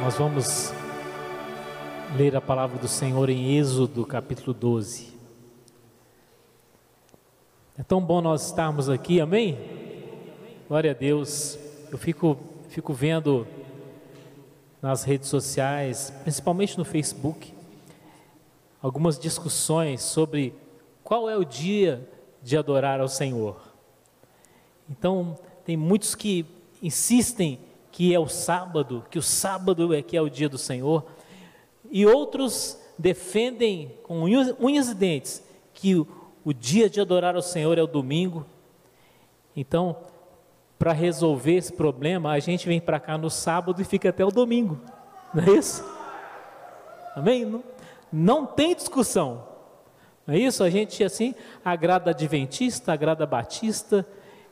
Nós vamos ler a palavra do Senhor em Êxodo capítulo 12. É tão bom nós estarmos aqui, amém? Glória a Deus. Eu fico, fico vendo nas redes sociais, principalmente no Facebook, algumas discussões sobre qual é o dia de adorar ao Senhor. Então, tem muitos que insistem que é o sábado, que o sábado é que é o dia do Senhor, e outros defendem com unhas e dentes que o, o dia de adorar ao Senhor é o domingo. Então, para resolver esse problema, a gente vem para cá no sábado e fica até o domingo, não é isso? Amém? Não, não tem discussão, não é isso? A gente assim agrada adventista, agrada batista,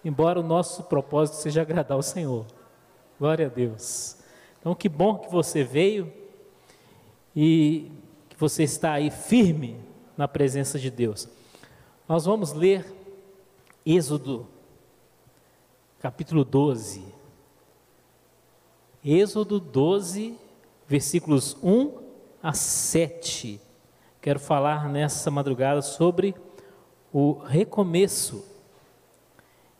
embora o nosso propósito seja agradar o Senhor. Glória a Deus. Então, que bom que você veio e que você está aí firme na presença de Deus. Nós vamos ler Êxodo, capítulo 12. Êxodo 12, versículos 1 a 7. Quero falar nessa madrugada sobre o recomeço.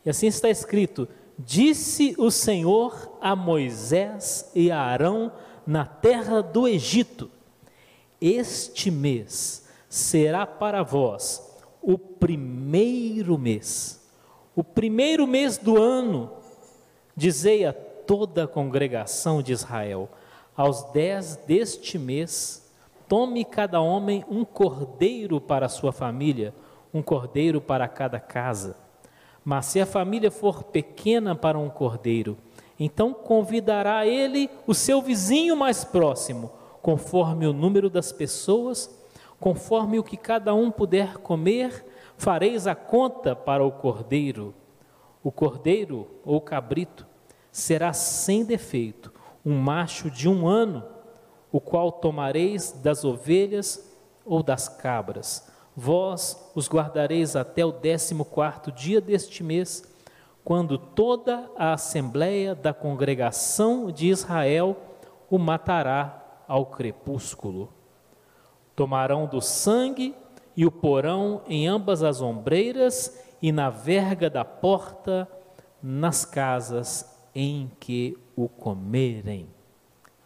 E assim está escrito: Disse o Senhor a Moisés e a Arão na terra do Egito: Este mês será para vós o primeiro mês, o primeiro mês do ano. Dizei a toda a congregação de Israel: Aos dez deste mês, tome cada homem um cordeiro para a sua família, um cordeiro para cada casa mas se a família for pequena para um cordeiro, então convidará ele o seu vizinho mais próximo, conforme o número das pessoas, conforme o que cada um puder comer, fareis a conta para o cordeiro. O cordeiro ou cabrito será sem defeito, um macho de um ano, o qual tomareis das ovelhas ou das cabras Vós os guardareis até o décimo quarto dia deste mês, quando toda a assembleia da congregação de Israel o matará ao crepúsculo. Tomarão do sangue e o porão em ambas as ombreiras e na verga da porta, nas casas em que o comerem.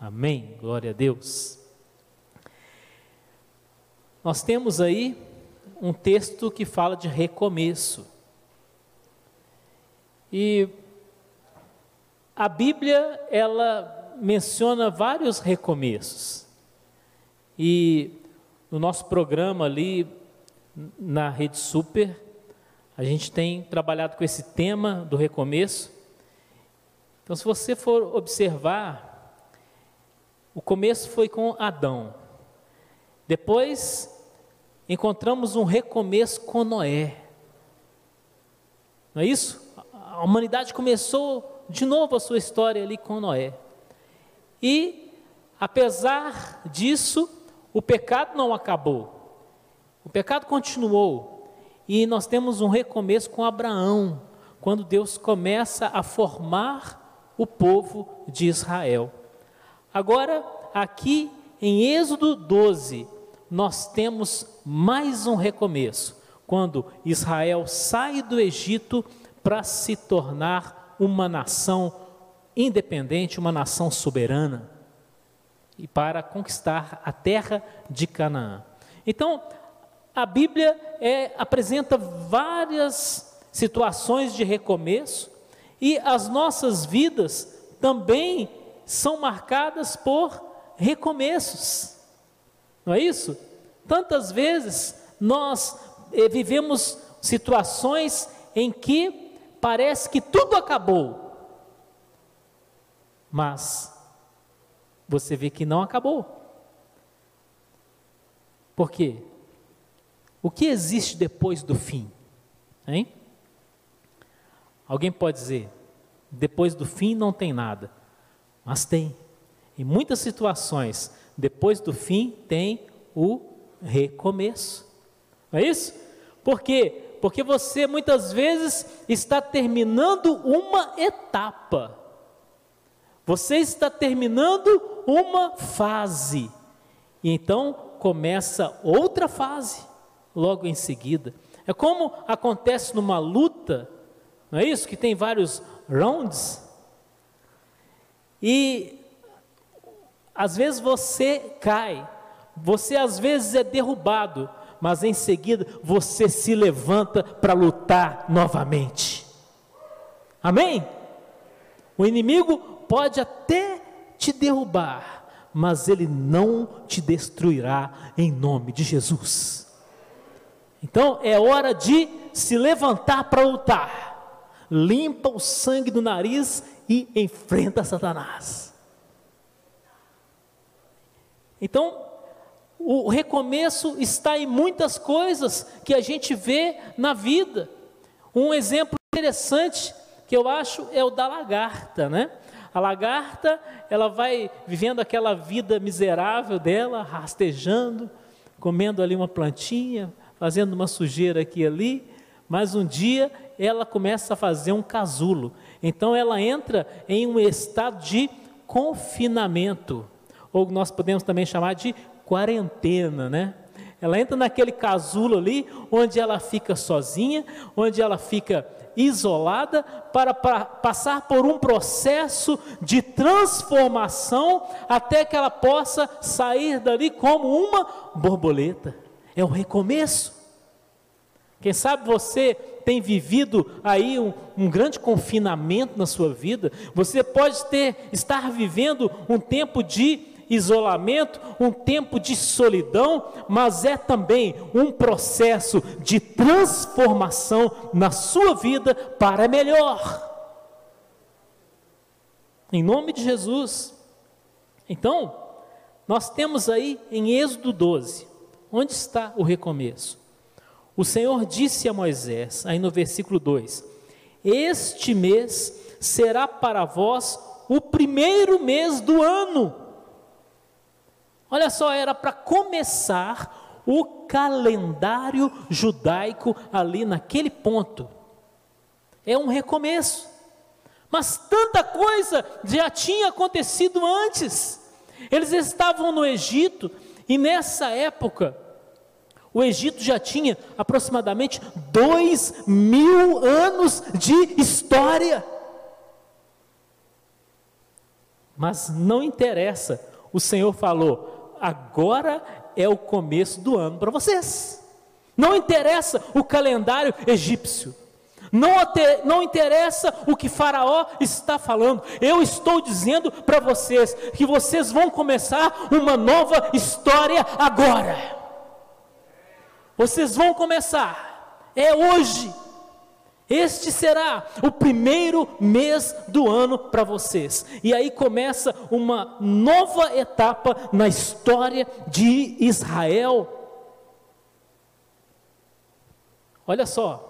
Amém. Glória a Deus. Nós temos aí um texto que fala de recomeço. E a Bíblia, ela menciona vários recomeços. E no nosso programa ali na Rede Super, a gente tem trabalhado com esse tema do recomeço. Então, se você for observar, o começo foi com Adão. Depois encontramos um recomeço com Noé. Não é isso? A humanidade começou de novo a sua história ali com Noé. E, apesar disso, o pecado não acabou. O pecado continuou. E nós temos um recomeço com Abraão, quando Deus começa a formar o povo de Israel. Agora, aqui em Êxodo 12, nós temos mais um recomeço, quando Israel sai do Egito para se tornar uma nação independente, uma nação soberana, e para conquistar a terra de Canaã. Então, a Bíblia é, apresenta várias situações de recomeço, e as nossas vidas também são marcadas por recomeços. Não é isso? Tantas vezes nós eh, vivemos situações em que parece que tudo acabou, mas você vê que não acabou. Por quê? O que existe depois do fim? Hein? Alguém pode dizer, depois do fim não tem nada, mas tem. Em muitas situações, depois do fim tem o recomeço. Não é isso? Porque Porque você muitas vezes está terminando uma etapa. Você está terminando uma fase. E então começa outra fase logo em seguida. É como acontece numa luta, não é isso? Que tem vários rounds. E às vezes você cai, você às vezes é derrubado, mas em seguida você se levanta para lutar novamente. Amém? O inimigo pode até te derrubar, mas ele não te destruirá em nome de Jesus. Então é hora de se levantar para lutar. Limpa o sangue do nariz e enfrenta Satanás. Então, o recomeço está em muitas coisas que a gente vê na vida. Um exemplo interessante que eu acho é o da lagarta, né? A lagarta, ela vai vivendo aquela vida miserável dela, rastejando, comendo ali uma plantinha, fazendo uma sujeira aqui e ali, mas um dia ela começa a fazer um casulo. Então ela entra em um estado de confinamento, ou nós podemos também chamar de quarentena, né? Ela entra naquele casulo ali, onde ela fica sozinha, onde ela fica isolada, para, para passar por um processo de transformação, até que ela possa sair dali como uma borboleta. É um recomeço. Quem sabe você tem vivido aí um, um, grande confinamento na sua vida, você pode ter, estar vivendo um tempo de isolamento, um tempo de solidão, mas é também um processo de transformação na sua vida para melhor. Em nome de Jesus. Então, nós temos aí em Êxodo 12, onde está o recomeço? O Senhor disse a Moisés, aí no versículo 2: Este mês será para vós o primeiro mês do ano. Olha só, era para começar o calendário judaico ali naquele ponto. É um recomeço. Mas tanta coisa já tinha acontecido antes. Eles estavam no Egito e nessa época o Egito já tinha aproximadamente dois mil anos de história. Mas não interessa, o Senhor falou: agora é o começo do ano para vocês. Não interessa o calendário egípcio. Não, não, interessa o que Faraó está falando, eu estou dizendo para vocês que vocês vão começar uma nova história agora. Vocês vão começar, é hoje. Este será o primeiro mês do ano para vocês. E aí começa uma nova etapa na história de Israel. Olha só.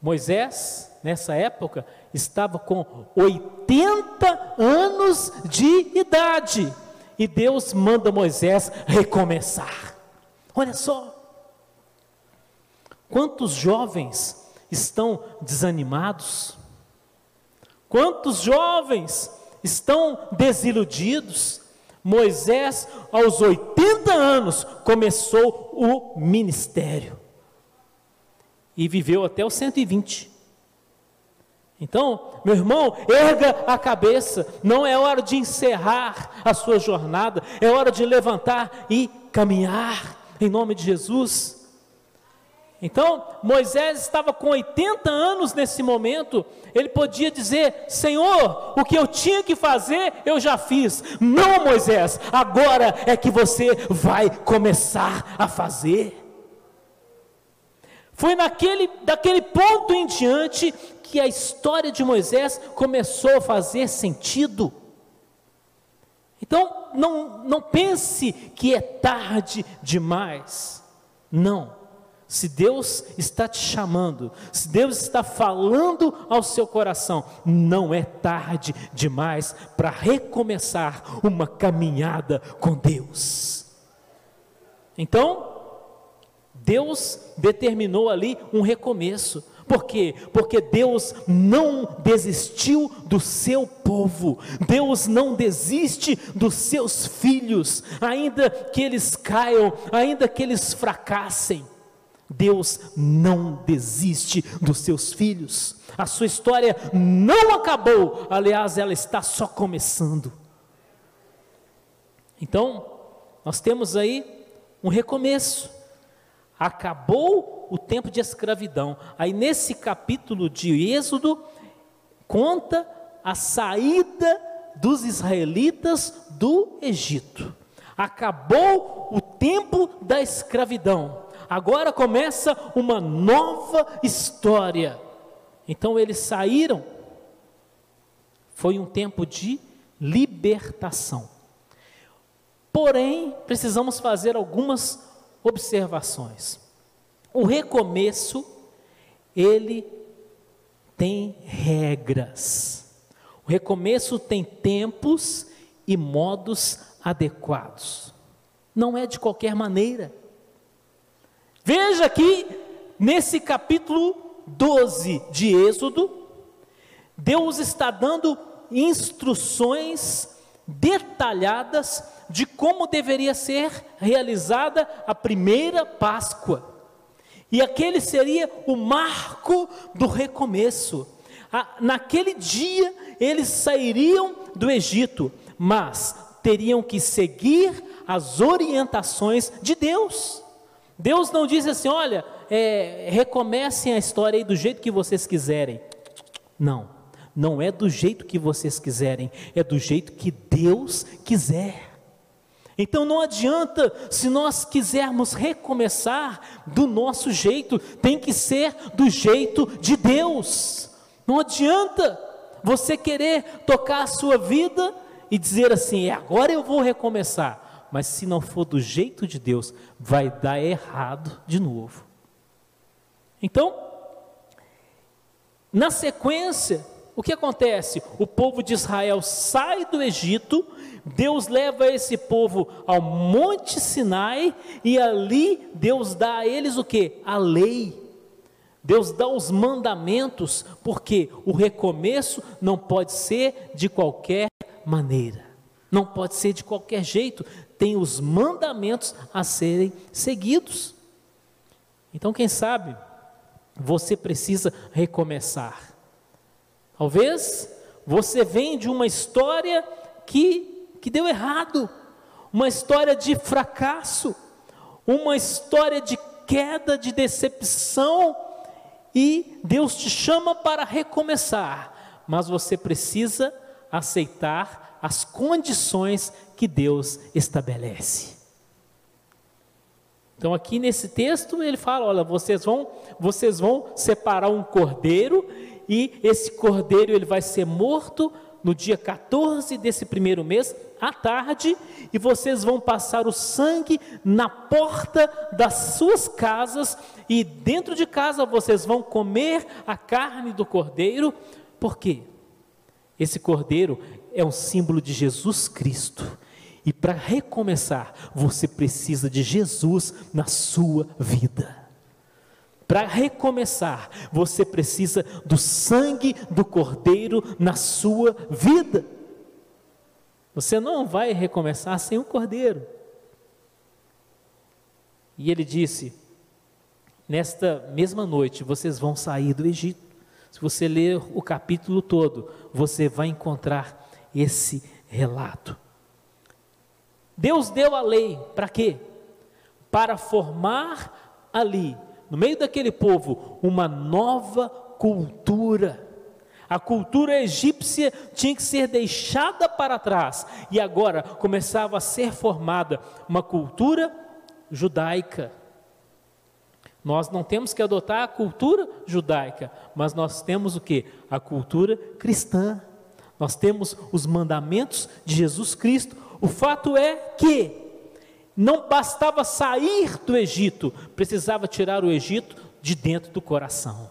Moisés, nessa época, estava com 80 anos de idade. E Deus manda Moisés recomeçar. Olha só. Quantos jovens estão desanimados? Quantos jovens estão desiludidos? Moisés, aos 80 anos, começou o ministério e viveu até os 120. Então, meu irmão, erga a cabeça, não é hora de encerrar a sua jornada, é hora de levantar e caminhar em nome de Jesus. Então, Moisés estava com 80 anos nesse momento, ele podia dizer: Senhor, o que eu tinha que fazer, eu já fiz. Não, Moisés, agora é que você vai começar a fazer. Foi naquele, daquele ponto em diante que a história de Moisés começou a fazer sentido. Então, não, não pense que é tarde demais. Não. Se Deus está te chamando, se Deus está falando ao seu coração, não é tarde demais para recomeçar uma caminhada com Deus. Então, Deus determinou ali um recomeço. Por quê? Porque Deus não desistiu do seu povo, Deus não desiste dos seus filhos, ainda que eles caiam, ainda que eles fracassem. Deus não desiste dos seus filhos, a sua história não acabou, aliás, ela está só começando. Então, nós temos aí um recomeço. Acabou o tempo de escravidão. Aí nesse capítulo de Êxodo conta a saída dos israelitas do Egito. Acabou o tempo da escravidão. Agora começa uma nova história. Então eles saíram. Foi um tempo de libertação. Porém, precisamos fazer algumas observações. O recomeço, ele tem regras. O recomeço tem tempos e modos adequados. Não é de qualquer maneira. Veja aqui, nesse capítulo 12 de Êxodo, Deus está dando instruções detalhadas de como deveria ser realizada a primeira Páscoa. E aquele seria o marco do recomeço. naquele dia eles sairiam do Egito, mas teriam que seguir as orientações de Deus. Deus não diz assim: olha, é, recomecem a história aí do jeito que vocês quiserem. Não, não é do jeito que vocês quiserem, é do jeito que Deus quiser. Então não adianta, se nós quisermos recomeçar do nosso jeito, tem que ser do jeito de Deus. Não adianta você querer tocar a sua vida e dizer assim: é, agora eu vou recomeçar. Mas se não for do jeito de Deus, vai dar errado de novo. Então, na sequência, o que acontece? O povo de Israel sai do Egito Deus leva esse povo ao Monte Sinai e ali Deus dá a eles o que? A lei. Deus dá os mandamentos, porque o recomeço não pode ser de qualquer maneira, não pode ser de qualquer jeito, tem os mandamentos a serem seguidos. Então, quem sabe, você precisa recomeçar. Talvez você vem de uma história que que deu errado, uma história de fracasso, uma história de queda, de decepção, e Deus te chama para recomeçar, mas você precisa aceitar as condições que Deus estabelece. Então aqui nesse texto ele fala, olha, vocês vão, vocês vão separar um cordeiro e esse cordeiro ele vai ser morto no dia 14 desse primeiro mês, à tarde, e vocês vão passar o sangue na porta das suas casas, e dentro de casa vocês vão comer a carne do cordeiro, por quê? Esse cordeiro é um símbolo de Jesus Cristo. E para recomeçar, você precisa de Jesus na sua vida. Para recomeçar, você precisa do sangue do Cordeiro na sua vida. Você não vai recomeçar sem o Cordeiro. E ele disse: Nesta mesma noite vocês vão sair do Egito. Se você ler o capítulo todo, você vai encontrar esse relato. Deus deu a lei para quê? Para formar ali no meio daquele povo, uma nova cultura. A cultura egípcia tinha que ser deixada para trás e agora começava a ser formada uma cultura judaica. Nós não temos que adotar a cultura judaica, mas nós temos o que? A cultura cristã. Nós temos os mandamentos de Jesus Cristo. O fato é que não bastava sair do Egito, precisava tirar o Egito de dentro do coração.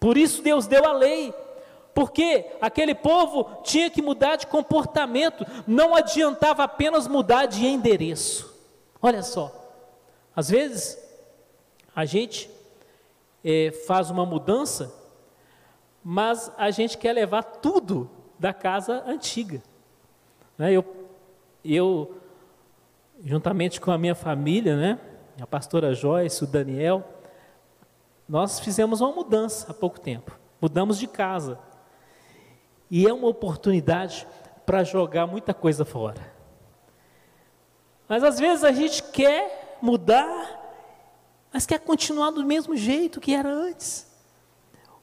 Por isso Deus deu a lei, porque aquele povo tinha que mudar de comportamento, não adiantava apenas mudar de endereço. Olha só, às vezes A gente é, faz uma mudança, mas a gente quer levar tudo da casa antiga. Né? Eu, eu, juntamente com a minha família, né? a pastora Joyce, o Daniel, nós fizemos uma mudança há pouco tempo. Mudamos de casa. E é uma oportunidade para jogar muita coisa fora. Mas às vezes a gente quer mudar, mas quer continuar do mesmo jeito que era antes.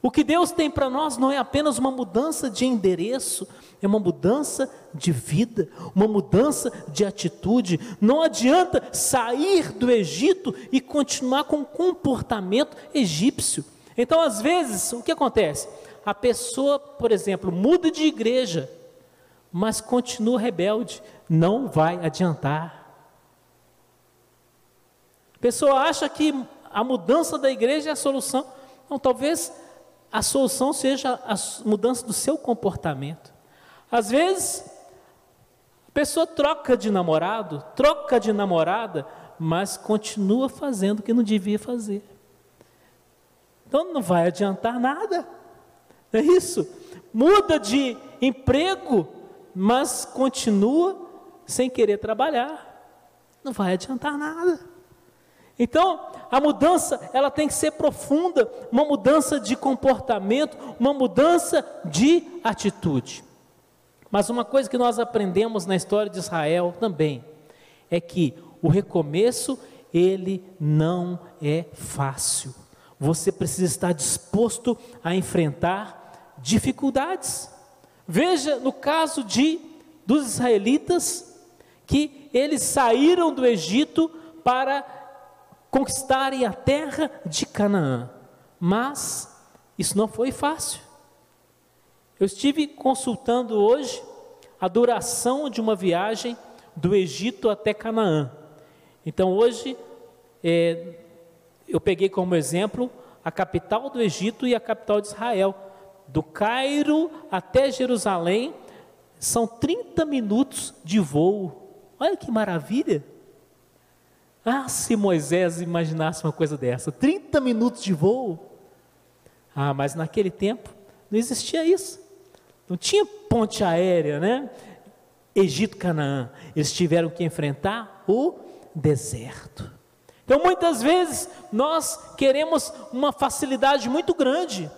O que Deus tem para nós não é apenas uma mudança de endereço, é uma mudança de vida, uma mudança de atitude. Não adianta sair do Egito e continuar com o comportamento egípcio. Então, às vezes, o que acontece? A pessoa, por exemplo, muda de igreja, mas continua rebelde, não vai adiantar. A pessoa acha que a mudança da igreja é a solução. Não, talvez a solução seja a mudança do seu comportamento. Às vezes, a pessoa troca de namorado, troca de namorada, mas continua fazendo o que não devia fazer. Então não vai adiantar nada. É isso? Muda de emprego, mas continua sem querer trabalhar. Não vai adiantar nada. Então, a mudança, ela tem que ser profunda, uma mudança de comportamento, uma mudança de atitude. Mas uma coisa que nós aprendemos na história de Israel também é que o recomeço ele não é fácil. Você precisa estar disposto a enfrentar dificuldades. Veja no caso de dos israelitas que eles saíram do Egito para conquistarem a terra de Canaã. Mas isso não foi fácil. Eu estive consultando hoje a duração de uma viagem do Egito até Canaã. Então hoje é, eu peguei como exemplo a capital do Egito e a capital de Israel. Do Cairo até Jerusalém são 30 minutos de voo. Olha que maravilha! Ah, se Moisés imaginasse uma coisa dessa, 30 minutos de voo. Ah, mas naquele tempo não existia isso. Não tinha ponte aérea, né? Egito, Canaã. Eles tiveram que enfrentar o deserto. Então, muitas vezes, nós queremos uma facilidade muito grande.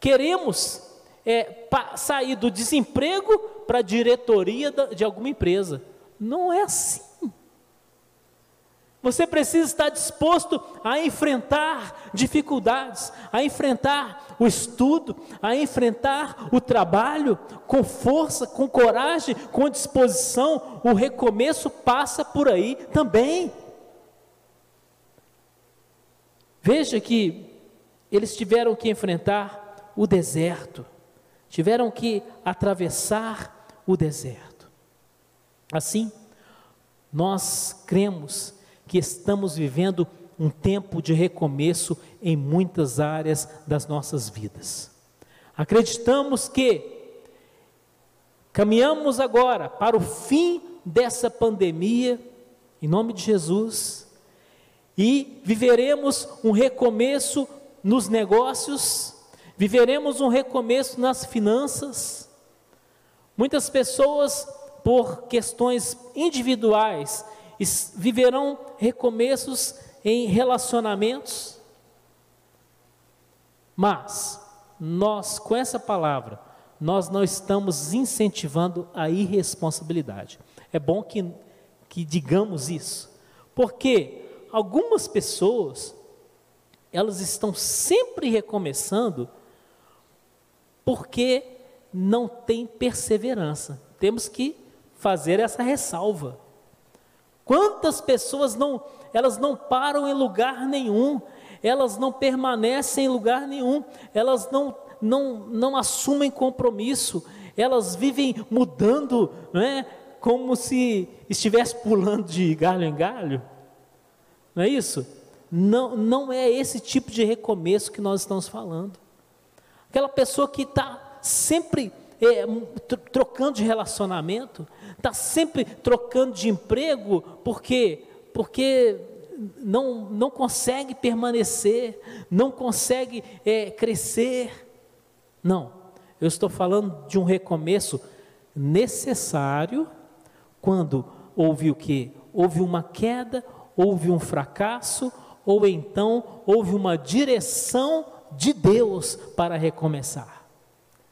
Queremos é, sair do desemprego para a diretoria de alguma empresa. Não é assim. Você precisa estar disposto a enfrentar dificuldades, a enfrentar o estudo, a enfrentar o trabalho com força, com coragem, com disposição. O recomeço passa por aí também. Veja que eles tiveram que enfrentar o deserto, tiveram que atravessar o deserto. Assim, nós cremos que estamos vivendo um tempo de recomeço em muitas áreas das nossas vidas. Acreditamos que caminhamos agora para o fim dessa pandemia, em nome de Jesus, e viveremos um recomeço nos negócios, viveremos um recomeço nas finanças. Muitas pessoas, por questões individuais, viverão recomeços em relacionamentos. Mas nós, com essa palavra, nós não estamos incentivando a irresponsabilidade. É bom que, que digamos isso, porque algumas pessoas, elas estão sempre recomeçando porque não tem perseverança. Temos que fazer essa ressalva. Quantas pessoas não, elas não param em lugar nenhum, elas não permanecem em lugar nenhum, elas não, não, não assumem compromisso, elas vivem mudando, não é? como se estivesse pulando de galho em galho. Não é isso? Não, não é esse tipo de recomeço que nós estamos falando. Aquela pessoa que está sempre é, trocando de relacionamento, está sempre trocando de emprego, porque porque não, não consegue permanecer, não consegue é, crescer. Não, eu estou falando de um recomeço necessário quando houve o que? Houve uma queda, houve um fracasso, ou então houve uma direção de Deus para recomeçar.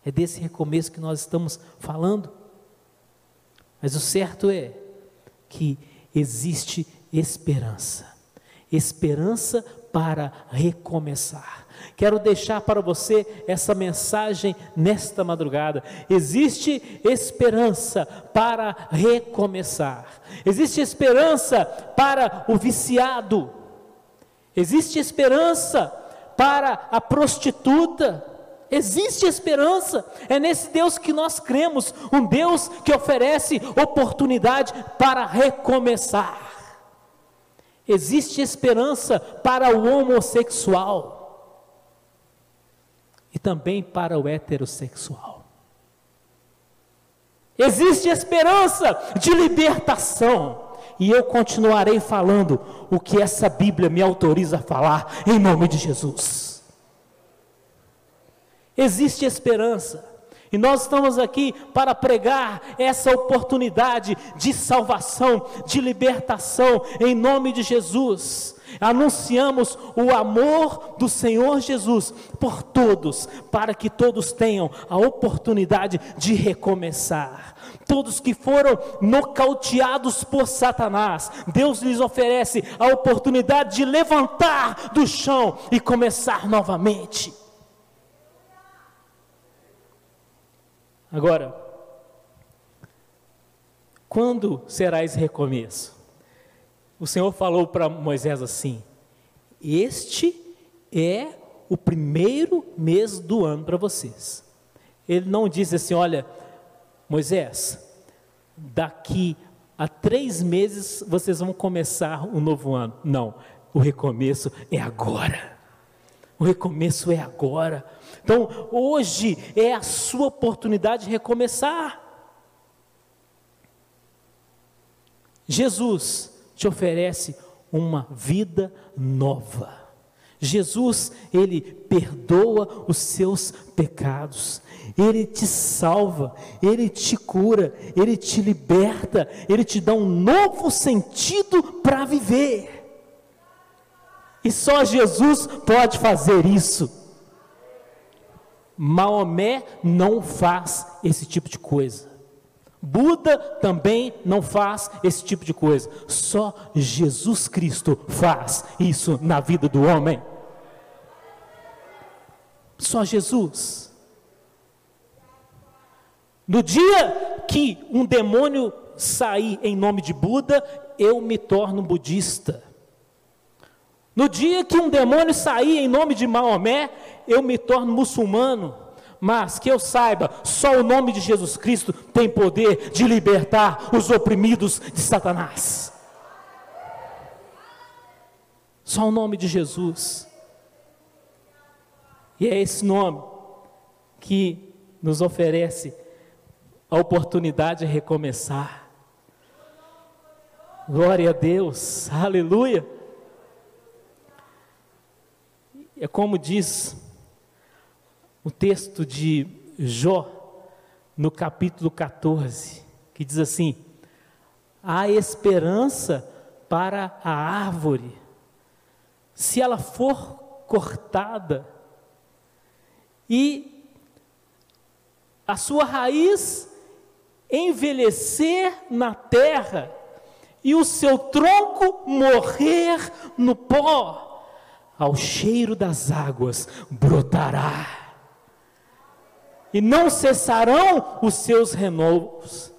É desse recomeço que nós estamos falando. Mas o certo é que existe esperança esperança para recomeçar. Quero deixar para você essa mensagem nesta madrugada. Existe esperança para recomeçar. Existe esperança para o viciado. Existe esperança para a prostituta. Existe esperança, é nesse Deus que nós cremos, um Deus que oferece oportunidade para recomeçar. Existe esperança para o homossexual e também para o heterossexual. Existe esperança de libertação. E eu continuarei falando o que essa Bíblia me autoriza a falar, em nome de Jesus. Existe esperança e nós estamos aqui para pregar essa oportunidade de salvação, de libertação, em nome de Jesus. Anunciamos o amor do Senhor Jesus por todos, para que todos tenham a oportunidade de recomeçar. Todos que foram nocauteados por Satanás, Deus lhes oferece a oportunidade de levantar do chão e começar novamente. Agora, quando será esse recomeço? O Senhor falou para Moisés assim: Este é o primeiro mês do ano para vocês. Ele não disse assim: Olha, Moisés, daqui a três meses vocês vão começar um novo ano. Não, o recomeço é agora. O recomeço é agora. Então, hoje é a sua oportunidade de recomeçar. Jesus te oferece uma vida nova. Jesus, ele perdoa os seus pecados, ele te salva, ele te cura, ele te liberta, ele te dá um novo sentido para viver. E só Jesus pode fazer isso. Maomé não faz esse tipo de coisa. Buda também não faz esse tipo de coisa. Só Jesus Cristo faz isso na vida do homem. Só Jesus. No dia que um demônio sair em nome de Buda, eu me torno budista. No dia que um demônio sair em nome de Maomé, eu me torno muçulmano. Mas que eu saiba, só o nome de Jesus Cristo tem poder de libertar os oprimidos de Satanás. Só o nome de Jesus. E é esse nome que nos oferece a oportunidade de recomeçar. Glória a Deus, aleluia. É como diz o texto de Jó, no capítulo 14, que diz assim: há esperança para a árvore, se ela for cortada, e a sua raiz envelhecer na terra, e o seu tronco morrer no pó, ao cheiro das águas brotará, e não cessarão os seus renovos,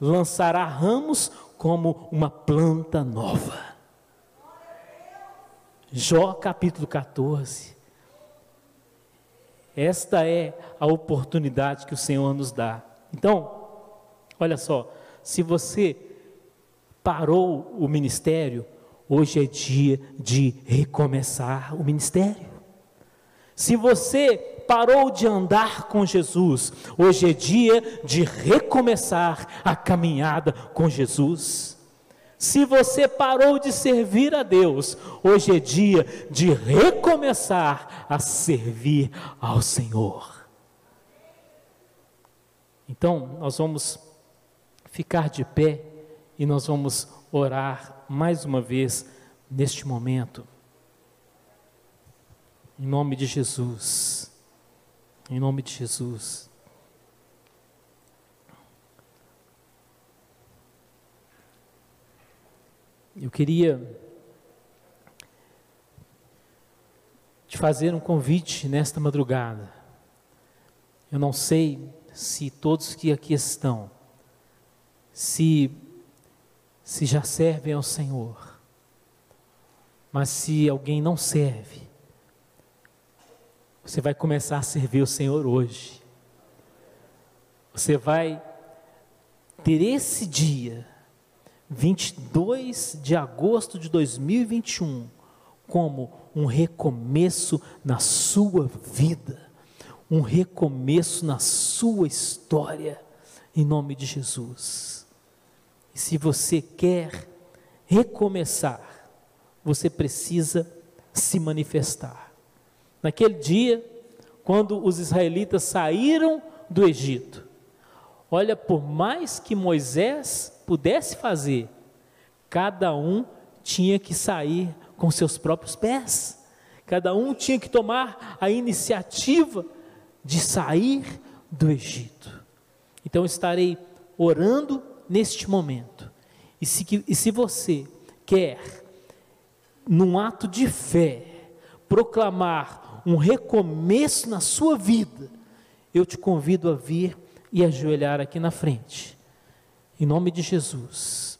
lançará ramos como uma planta nova. Jó capítulo 14. Esta é a oportunidade que o Senhor nos dá. Então, olha só, se você parou o ministério, Hoje é dia de recomeçar o ministério. Se você parou de andar com Jesus, hoje é dia de recomeçar a caminhada com Jesus. Se você parou de servir a Deus, hoje é dia de recomeçar a servir ao Senhor. Então, nós vamos ficar de pé e nós vamos orar mais uma vez neste momento. Em nome de Jesus. Em nome de Jesus. Eu queria te fazer um convite nesta madrugada. Eu não sei se todos que aqui estão, se, se já servem ao Senhor, mas se alguém não serve, você vai começar a servir o Senhor hoje. Você vai ter esse dia 22 de agosto de 2021 como um recomeço na sua vida, um recomeço na sua história, em nome de Jesus. E se você quer recomeçar, você precisa se manifestar. Naquele dia, quando os israelitas saíram do Egito, olha, por mais que Moisés pudesse fazer, cada um tinha que sair com seus próprios pés, cada um tinha que tomar a iniciativa de sair do Egito. Então estarei orando neste momento, e se, e se você quer, num ato de fé, proclamar um recomeço na sua vida, eu te convido a vir e ajoelhar aqui na frente em nome de Jesus.